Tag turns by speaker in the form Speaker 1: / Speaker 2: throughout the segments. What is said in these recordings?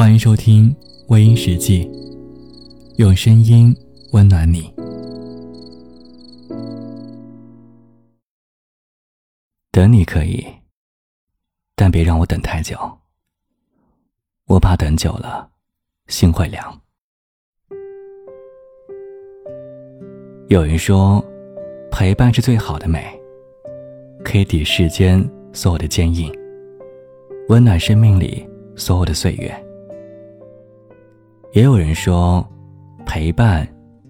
Speaker 1: 欢迎收听《微音时记》，用声音温暖你。等你可以，但别让我等太久。我怕等久了，心会凉。有人说，陪伴是最好的美，可以抵世间所有的坚硬，温暖生命里所有的岁月。也有人说，陪伴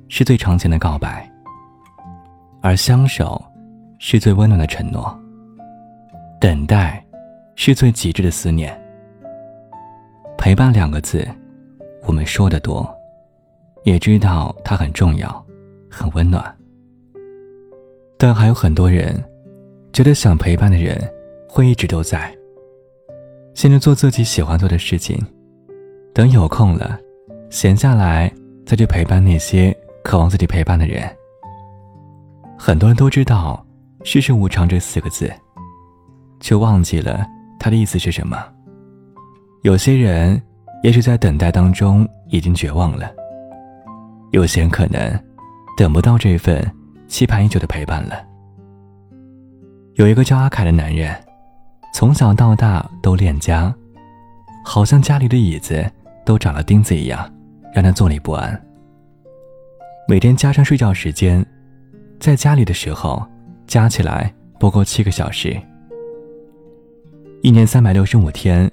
Speaker 1: 是最长情的告白，而相守是最温暖的承诺。等待是最极致的思念。陪伴两个字，我们说的多，也知道它很重要，很温暖。但还有很多人觉得想陪伴的人会一直都在，先着做自己喜欢做的事情，等有空了。闲下来再去陪伴那些渴望自己陪伴的人。很多人都知道“世事无常”这四个字，却忘记了它的意思是什么。有些人也许在等待当中已经绝望了，有些人可能等不到这份期盼已久的陪伴了。有一个叫阿凯的男人，从小到大都恋家，好像家里的椅子都长了钉子一样。让他坐立不安。每天加上睡觉时间，在家里的时候，加起来不够七个小时。一年三百六十五天，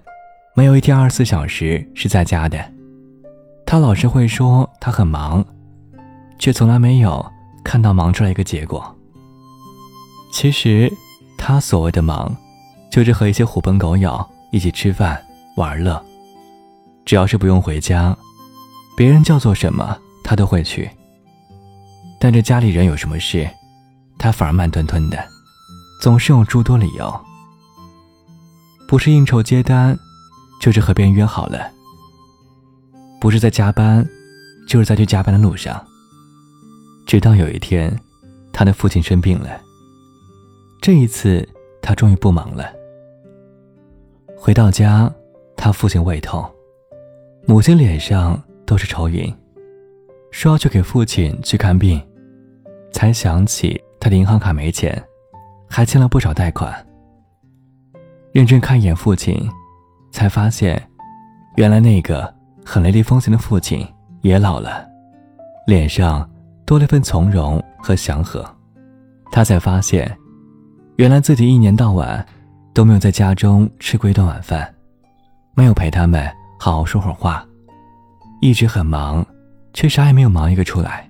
Speaker 1: 没有一天二十四小时是在家的。他老是会说他很忙，却从来没有看到忙出来一个结果。其实，他所谓的忙，就是和一些狐朋狗友一起吃饭玩乐，只要是不用回家。别人叫做什么，他都会去。但这家里人有什么事，他反而慢吞吞的，总是有诸多理由。不是应酬接单，就是和别人约好了；不是在加班，就是在去加班的路上。直到有一天，他的父亲生病了。这一次，他终于不忙了。回到家，他父亲胃痛，母亲脸上。都是愁云，说要去给父亲去看病，才想起他的银行卡没钱，还欠了不少贷款。认真看一眼父亲，才发现，原来那个很雷厉风行的父亲也老了，脸上多了份从容和祥和。他才发现，原来自己一年到晚都没有在家中吃过一顿晚饭，没有陪他们好好说会儿话。一直很忙，却啥也没有忙一个出来，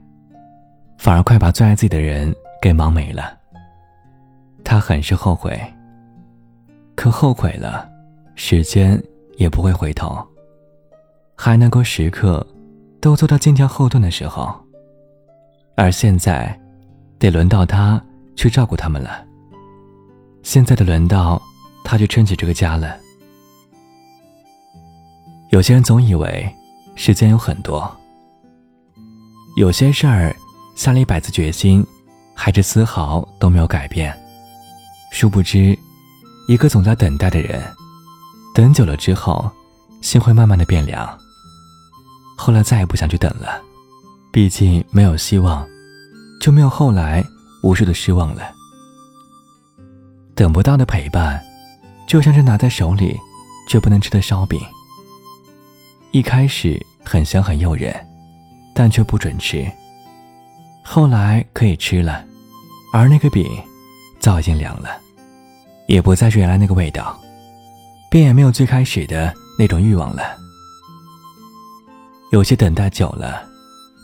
Speaker 1: 反而快把最爱自己的人给忙没了。他很是后悔，可后悔了，时间也不会回头，还能够时刻都做到坚强后盾的时候。而现在，得轮到他去照顾他们了。现在的轮到他去撑起这个家了。有些人总以为。时间有很多，有些事儿下了一百次决心，还是丝毫都没有改变。殊不知，一个总在等待的人，等久了之后，心会慢慢的变凉。后来再也不想去等了，毕竟没有希望，就没有后来无数的失望了。等不到的陪伴，就像是拿在手里却不能吃的烧饼。一开始很香很诱人，但却不准吃。后来可以吃了，而那个饼早已经凉了，也不再是原来那个味道，便也没有最开始的那种欲望了。有些等待久了，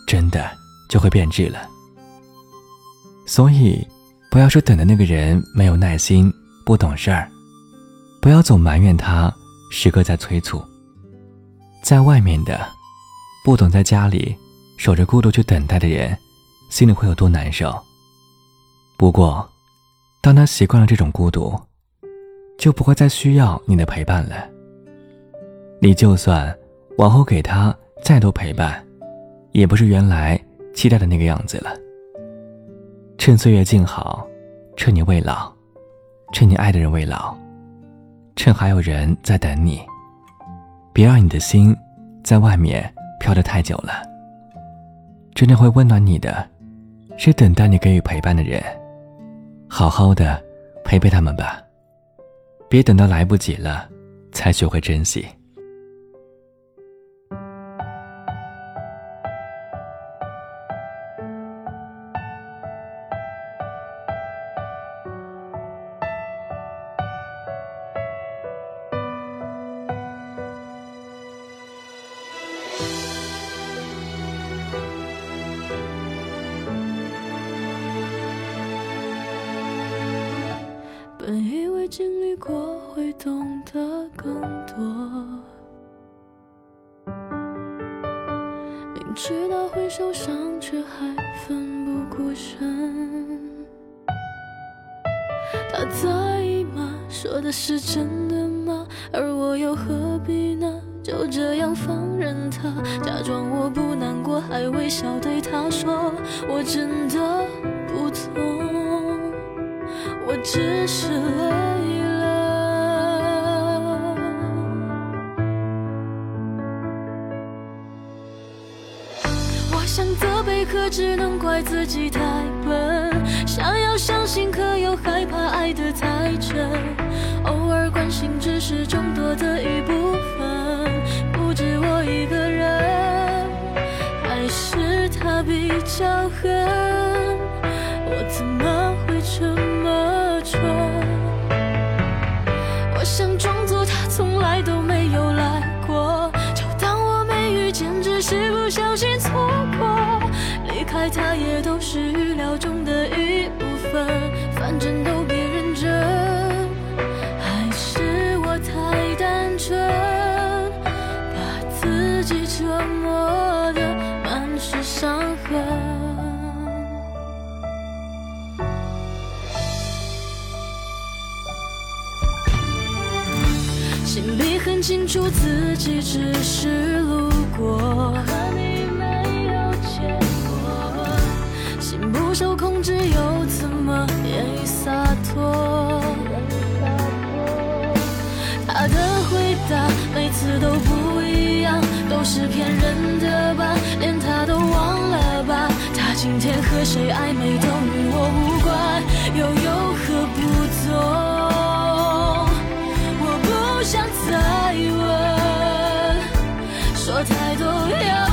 Speaker 1: 真的就会变质了。所以，不要说等的那个人没有耐心、不懂事儿，不要总埋怨他时刻在催促。在外面的，不懂在家里守着孤独去等待的人，心里会有多难受。不过，当他习惯了这种孤独，就不会再需要你的陪伴了。你就算往后给他再多陪伴，也不是原来期待的那个样子了。趁岁月静好，趁你未老，趁你爱的人未老，趁还有人在等你。别让你的心在外面飘得太久了。真正会温暖你的，是等待你给予陪伴的人。好好的陪陪他们吧，别等到来不及了，才学会珍惜。
Speaker 2: 经历过会懂得更多，明知道会受伤，却还奋不顾身。他在意吗？说的是真的吗？而我又何必呢？就这样放任他，假装我不难过，还微笑对他说，我真的不痛。我只是累可只能怪自己太笨。想要相信，可又害怕爱得太真。偶尔关心，只是众多的一部分，不止我一个人，还是他比较狠。我怎么中的一部分，反正都别认真。还是我太单纯，把自己折磨得满是伤痕。心里很清楚，自己只是路过，心不受控制，又怎么言语洒脱？他的回答每次都不一样，都是骗人的吧？连他都忘了吧？他今天和谁暧昧都与我无关，又有何不同？想再问，说太多要